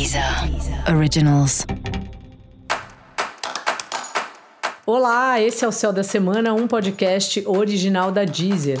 Deezer Originals. Olá, esse é o Céu da Semana, um podcast original da Deezer.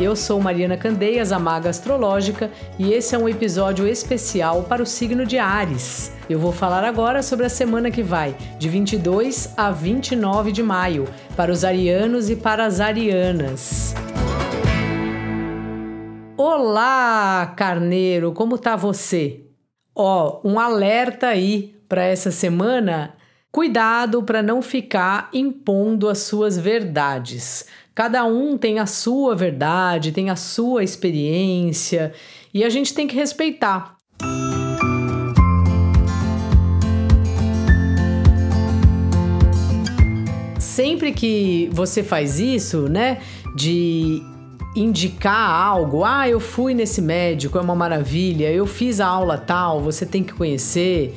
Eu sou Mariana Candeias, a maga astrológica, e esse é um episódio especial para o signo de Ares. Eu vou falar agora sobre a semana que vai, de 22 a 29 de maio, para os arianos e para as arianas. Olá, carneiro, como tá você? Ó, um alerta aí para essa semana. Cuidado para não ficar impondo as suas verdades. Cada um tem a sua verdade, tem a sua experiência e a gente tem que respeitar. Sempre que você faz isso, né, de indicar algo, ah, eu fui nesse médico, é uma maravilha, eu fiz a aula tal, você tem que conhecer,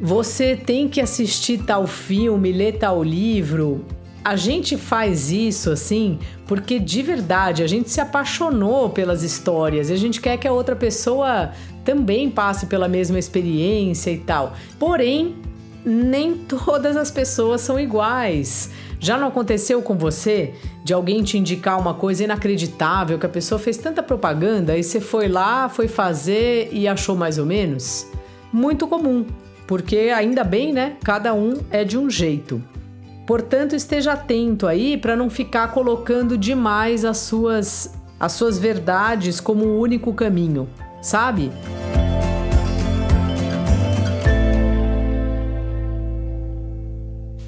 você tem que assistir tal filme, ler tal livro. A gente faz isso assim porque de verdade a gente se apaixonou pelas histórias e a gente quer que a outra pessoa também passe pela mesma experiência e tal. Porém, nem todas as pessoas são iguais. Já não aconteceu com você de alguém te indicar uma coisa inacreditável que a pessoa fez tanta propaganda e você foi lá, foi fazer e achou mais ou menos? Muito comum, porque ainda bem, né? Cada um é de um jeito. Portanto, esteja atento aí para não ficar colocando demais as suas as suas verdades como o único caminho, sabe?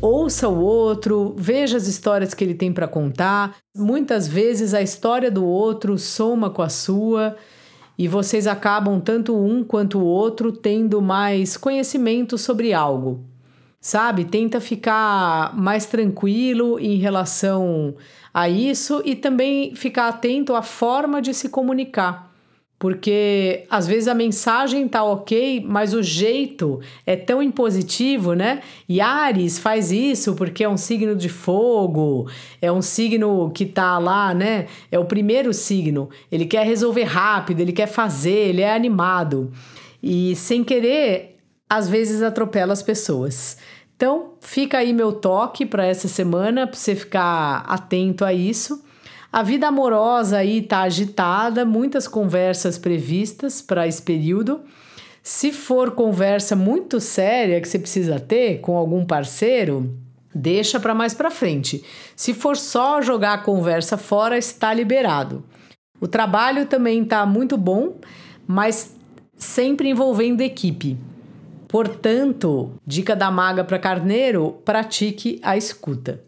Ouça o outro, veja as histórias que ele tem para contar. Muitas vezes a história do outro soma com a sua e vocês acabam, tanto um quanto o outro, tendo mais conhecimento sobre algo. Sabe? Tenta ficar mais tranquilo em relação a isso e também ficar atento à forma de se comunicar. Porque às vezes a mensagem tá ok, mas o jeito é tão impositivo, né? E Ares faz isso porque é um signo de fogo, é um signo que tá lá, né? É o primeiro signo. Ele quer resolver rápido, ele quer fazer, ele é animado. E sem querer, às vezes atropela as pessoas. Então, fica aí meu toque para essa semana, para você ficar atento a isso. A vida amorosa aí tá agitada, muitas conversas previstas para esse período. Se for conversa muito séria que você precisa ter com algum parceiro, deixa para mais para frente. Se for só jogar a conversa fora, está liberado. O trabalho também está muito bom, mas sempre envolvendo equipe. Portanto, dica da maga para carneiro: pratique a escuta.